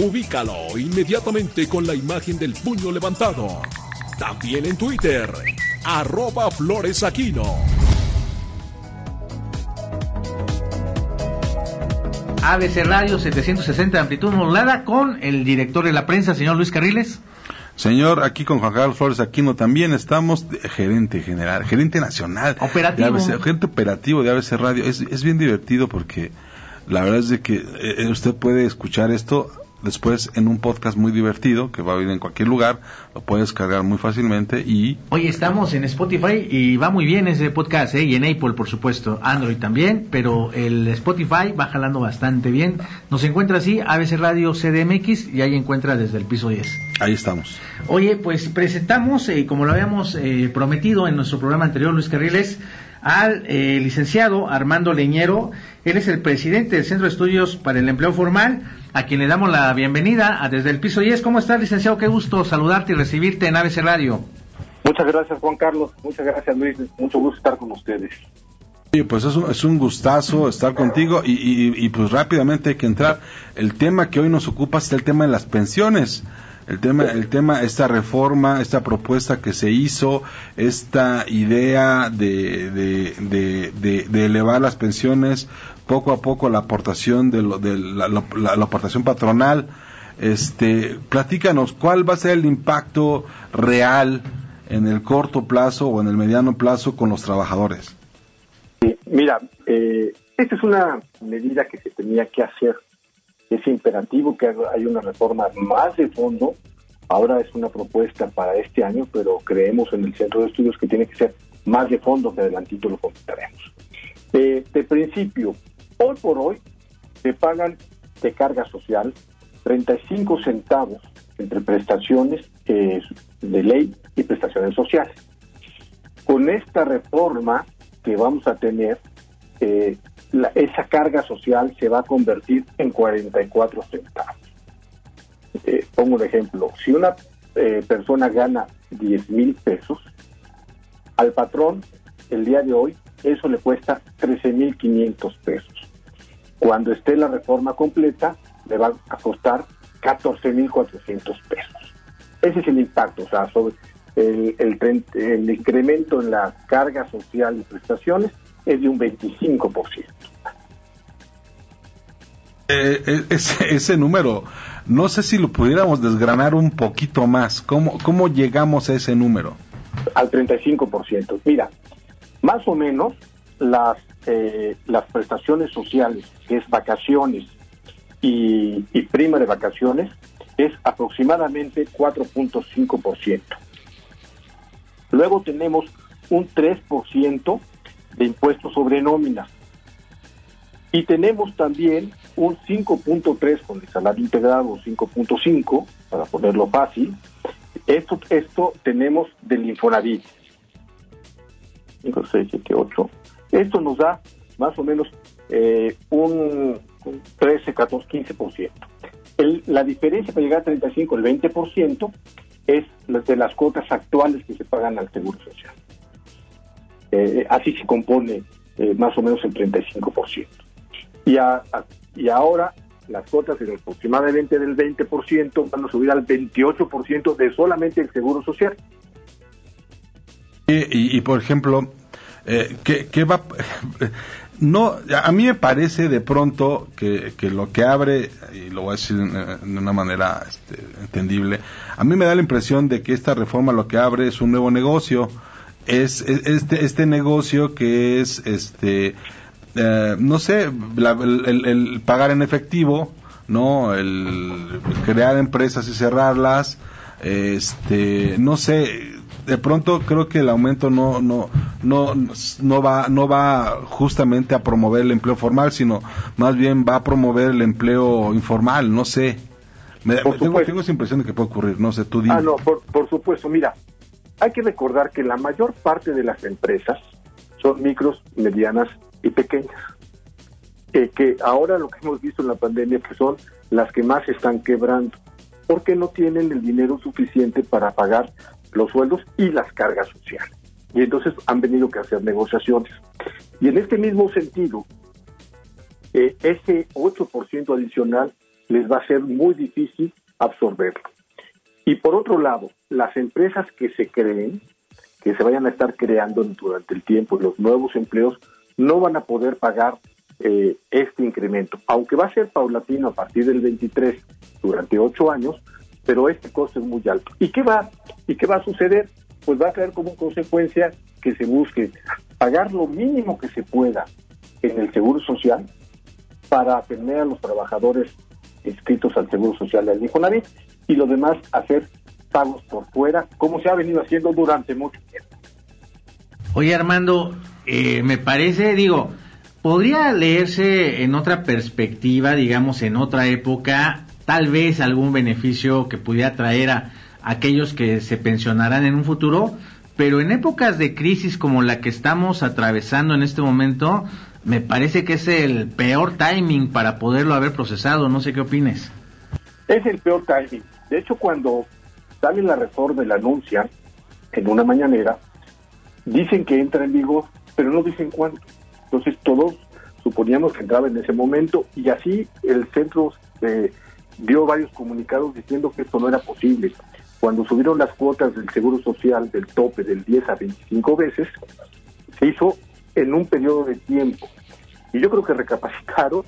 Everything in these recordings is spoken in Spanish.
Ubícalo inmediatamente con la imagen del puño levantado. También en Twitter. Arroba floresaquino. ABC Radio 760 de amplitud modulada con el director de la prensa, señor Luis Carriles. Señor, aquí con Juan Carlos Flores Aquino también estamos gerente general, gerente nacional. Operativo. De ABC, gerente operativo de ABC Radio. Es, es bien divertido porque la verdad es de que eh, usted puede escuchar esto después en un podcast muy divertido que va a ir en cualquier lugar, lo puedes cargar muy fácilmente y... Oye, estamos en Spotify y va muy bien ese podcast, ¿eh? y en Apple por supuesto, Android también, pero el Spotify va jalando bastante bien. Nos encuentra así, ABC Radio CDMX y ahí encuentra desde el piso 10. Ahí estamos. Oye, pues presentamos, eh, como lo habíamos eh, prometido en nuestro programa anterior, Luis Carriles, al eh, licenciado Armando Leñero. Él es el presidente del Centro de Estudios para el Empleo Formal, a quien le damos la bienvenida a desde el piso 10. ¿Cómo estás, licenciado? Qué gusto saludarte y recibirte en ABC Radio. Muchas gracias, Juan Carlos. Muchas gracias, Luis. Mucho gusto estar con ustedes. Sí, pues es un, es un gustazo estar contigo y, y, y, pues rápidamente hay que entrar. El tema que hoy nos ocupa es el tema de las pensiones el tema, el tema, esta reforma, esta propuesta que se hizo, esta idea de, de, de, elevar las pensiones, poco a poco la aportación de, lo, de la, la, aportación patronal, este, platícanos cuál va a ser el impacto real en el corto plazo o en el mediano plazo con los trabajadores. Mira, eh, esta es una medida que se tenía que hacer es imperativo que hay una reforma más de fondo. Ahora es una propuesta para este año, pero creemos en el centro de estudios que tiene que ser más de fondo, que adelantito lo comentaremos. De principio, hoy por hoy se pagan de carga social 35 centavos entre prestaciones eh, de ley y prestaciones sociales. Con esta reforma que vamos a tener, eh, la, esa carga social se va a convertir en 44 centavos. Eh, pongo un ejemplo, si una eh, persona gana 10 mil pesos, al patrón el día de hoy eso le cuesta 13 mil 500 pesos. Cuando esté la reforma completa le va a costar 14 mil 400 pesos. Ese es el impacto, o sea, sobre el, el, incremento en la carga social y prestaciones es de un 25%. Eh, ese, ese, número, no sé si lo pudiéramos desgranar un poquito más. ¿Cómo, cómo llegamos a ese número? Al 35%. Mira, más o menos las, eh, las prestaciones sociales, que es vacaciones y, y prima de vacaciones, es aproximadamente 4.5%. Luego tenemos un 3% de impuestos sobre nómina. Y tenemos también un 5.3 con el salario integrado, 5.5, para ponerlo fácil. Esto, esto tenemos del Infonavit. 5, 6, 7, 8. Esto nos da más o menos eh, un 13, 14, 15%. El, la diferencia para llegar a 35, el 20%, es de las cuotas actuales que se pagan al Seguro Social. Eh, así se compone eh, más o menos el 35%. Y, a, y ahora las cuotas en aproximadamente del 20% van a subir al 28% de solamente el Seguro Social. Y, y, por ejemplo, eh, ¿qué, ¿qué, va? No, a mí me parece de pronto que, que, lo que abre, y lo voy a decir de una manera este, entendible, a mí me da la impresión de que esta reforma lo que abre es un nuevo negocio, es, es este, este negocio que es, este, eh, no sé, la, el, el, pagar en efectivo, no, el crear empresas y cerrarlas, este, no sé, de pronto creo que el aumento no no no no va no va justamente a promover el empleo formal sino más bien va a promover el empleo informal no sé. Tengo, tengo, esa impresión de que puede ocurrir, no sé, tú Ah, no, por, por supuesto, mira, hay que recordar que la mayor parte de las empresas son micros, medianas pequeñas. Eh, que ahora lo que hemos visto en la pandemia que son las que más están quebrando, porque no tienen el dinero suficiente para pagar los sueldos y las cargas sociales. Y entonces han venido que hacer negociaciones. Y en este mismo sentido, eh, ese 8% adicional les va a ser muy difícil absorberlo. Y por otro lado, las empresas que se creen, que se vayan a estar creando durante el tiempo, los nuevos empleos, no van a poder pagar eh, este incremento, aunque va a ser paulatino a partir del 23 durante ocho años, pero este costo es muy alto. ¿Y qué va, y qué va a suceder? Pues va a traer como consecuencia que se busque pagar lo mínimo que se pueda en el Seguro Social para atender a los trabajadores inscritos al Seguro Social del Infonavit y lo demás hacer pagos por fuera, como se ha venido haciendo durante mucho tiempo. Oye Armando, eh, me parece, digo, podría leerse en otra perspectiva, digamos, en otra época, tal vez algún beneficio que pudiera traer a aquellos que se pensionarán en un futuro, pero en épocas de crisis como la que estamos atravesando en este momento, me parece que es el peor timing para poderlo haber procesado. No sé qué opines. Es el peor timing. De hecho, cuando sale la reforma la anuncia en una mañanera, dicen que entra en vigor, pero no dicen cuándo. Entonces todos suponíamos que entraba en ese momento y así el centro eh, dio varios comunicados diciendo que esto no era posible. Cuando subieron las cuotas del Seguro Social del tope del 10 a 25 veces, se hizo en un periodo de tiempo. Y yo creo que recapacitaron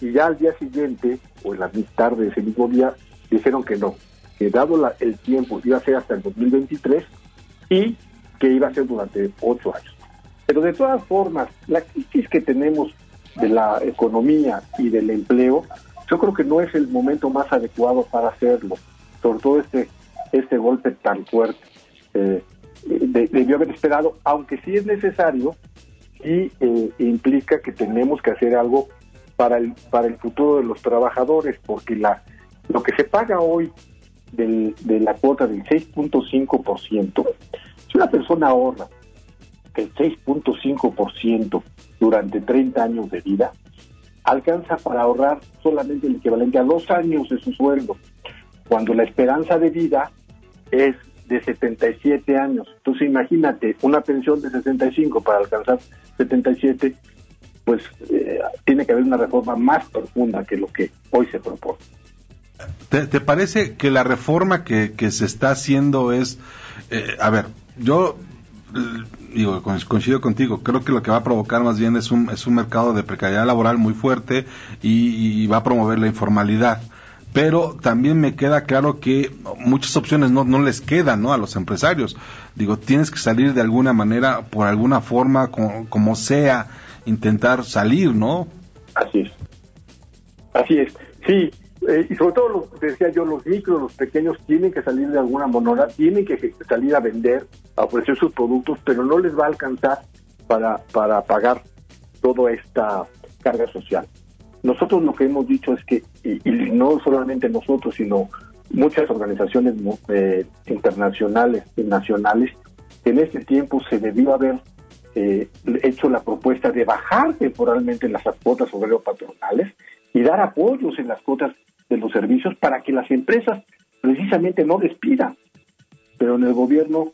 y ya al día siguiente, o en la tarde de ese mismo día, dijeron que no, que dado el tiempo iba a ser hasta el 2023 y que iba a ser durante ocho años. Pero de todas formas, la crisis que tenemos de la economía y del empleo, yo creo que no es el momento más adecuado para hacerlo, sobre todo este, este golpe tan fuerte. Eh, debió haber esperado, aunque sí es necesario y eh, implica que tenemos que hacer algo para el, para el futuro de los trabajadores, porque la, lo que se paga hoy del, de la cuota del 6.5%, si una persona ahorra el 6.5% durante 30 años de vida, alcanza para ahorrar solamente el equivalente a dos años de su sueldo, cuando la esperanza de vida es de 77 años. Entonces imagínate, una pensión de 65 para alcanzar 77, pues eh, tiene que haber una reforma más profunda que lo que hoy se propone. ¿Te, parece que la reforma que, que se está haciendo es, eh, a ver, yo digo, coincido contigo, creo que lo que va a provocar más bien es un, es un mercado de precariedad laboral muy fuerte y, va a promover la informalidad. Pero también me queda claro que muchas opciones no, no les quedan ¿no? a los empresarios. Digo, tienes que salir de alguna manera, por alguna forma, como, como sea, intentar salir, ¿no? Así es. Así es. Sí, eh, y sobre todo, lo que decía yo, los micros, los pequeños tienen que salir de alguna moneda, tienen que salir a vender, a ofrecer sus productos, pero no les va a alcanzar para, para pagar toda esta carga social. Nosotros lo que hemos dicho es que, y, no solamente nosotros, sino muchas organizaciones eh, internacionales y nacionales, en este tiempo se debió haber eh, hecho la propuesta de bajar temporalmente las cuotas obrero patronales y dar apoyos en las cuotas de los servicios para que las empresas precisamente no despidan. Pero en el gobierno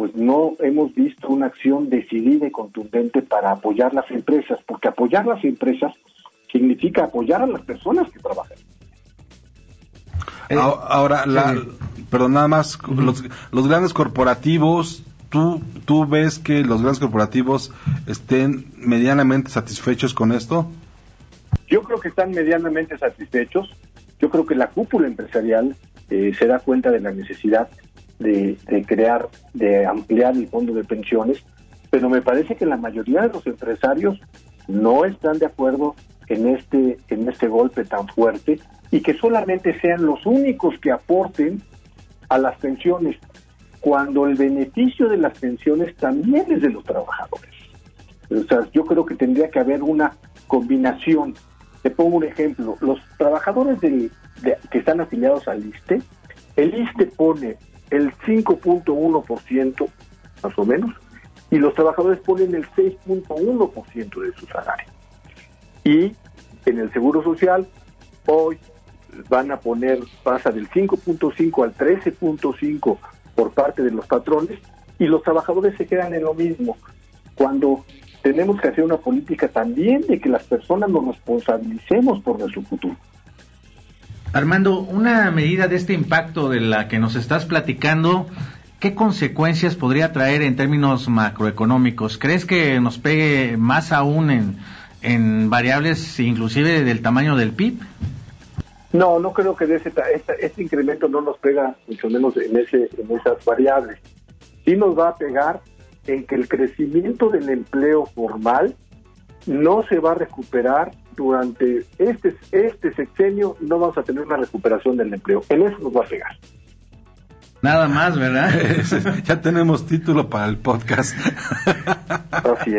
pues no hemos visto una acción decidida y contundente para apoyar las empresas, porque apoyar las empresas significa apoyar a las personas que trabajan. Eh, ahora, la, perdón, nada más, los, los, grandes corporativos, ¿tú, ¿tú ves que los grandes corporativos estén medianamente satisfechos con esto? Yo creo que están medianamente satisfechos. Yo creo que la cúpula empresarial eh, se da cuenta de la necesidad de, crear, de ampliar el fondo de pensiones, pero me parece que la mayoría de los empresarios no están de acuerdo en este, en este golpe tan fuerte y que solamente sean los únicos que aporten a las pensiones, cuando el beneficio de las pensiones también es de los trabajadores. O sea, yo creo que tendría que haber una combinación. Te pongo un ejemplo, los trabajadores del, que están afiliados al ISTE, el ISTE pone el 5.1% más o menos y los trabajadores ponen el 6.1% de su salario. Y en el Seguro Social hoy van a poner, pasa del 5.5 al 13.5 por parte de los patrones y los trabajadores se quedan en lo mismo. Cuando tenemos que hacer una política también de que las personas nos responsabilicemos por nuestro futuro. Armando, una medida de este impacto de la que nos estás platicando, ¿qué consecuencias podría traer en términos macroeconómicos? ¿Crees que nos pegue más aún en, en variables inclusive del tamaño del PIB? No, no creo que de ese, este, este, incremento no nos pega mucho menos en, ese, en esas variables. Sí nos va a pegar en que el crecimiento del empleo formal no se va a recuperar durante este, este sexenio, no vamos a tener una recuperación del empleo. En eso nos va a pegar. Nada más, ¿verdad? ya tenemos título para el podcast.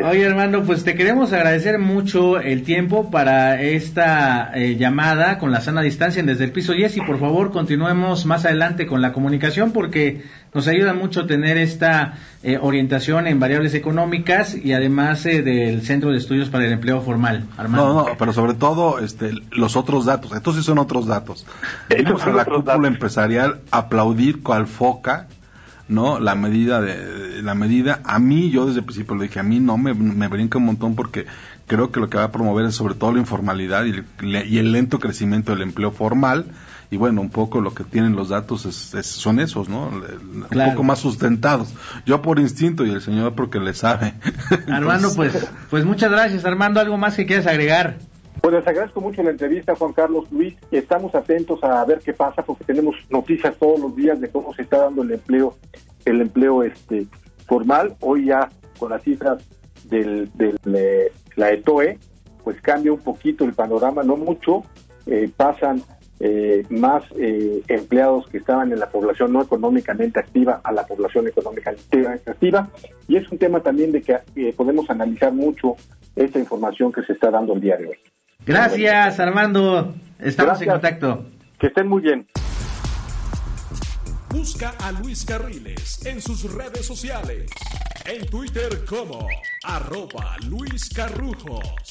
Oye, hermano, pues te queremos agradecer mucho el tiempo para esta eh, llamada con la sana distancia desde el piso 10 y por favor continuemos más adelante con la comunicación porque nos ayuda mucho tener esta eh, orientación en variables económicas y además eh, del Centro de Estudios para el Empleo Formal. Armando. No, no, pero sobre todo este, los otros datos. Estos sí son otros datos. Vimos a la cúpula empresarial aplaudir cual foca no la medida de la medida a mí yo desde el principio le dije a mí no me, me brinca un montón porque creo que lo que va a promover es sobre todo la informalidad y y el lento crecimiento del empleo formal y bueno, un poco lo que tienen los datos es, son esos, ¿no? Un poco más sustentados. Yo por instinto y el señor porque le sabe. Armando, pues, pues muchas gracias. Armando, ¿algo más que quieras agregar? Pues les agradezco mucho la entrevista, Juan Carlos Luis. Estamos atentos a ver qué pasa porque tenemos noticias todos los días de cómo se está dando el empleo, el empleo este formal. Hoy ya con las cifras del, de eh, la ETOE, pues cambia un poquito el panorama, no mucho. Eh, pasan eh, más eh, empleados que estaban en la población no económicamente activa a la población económicamente activa. Y es un tema también de que eh, podemos analizar mucho esta información que se está dando el día de hoy. Gracias, Armando. Estamos en contacto. Que estén muy bien. Busca a Luis Carriles en sus redes sociales. En Twitter como arroba Luis Carrujos.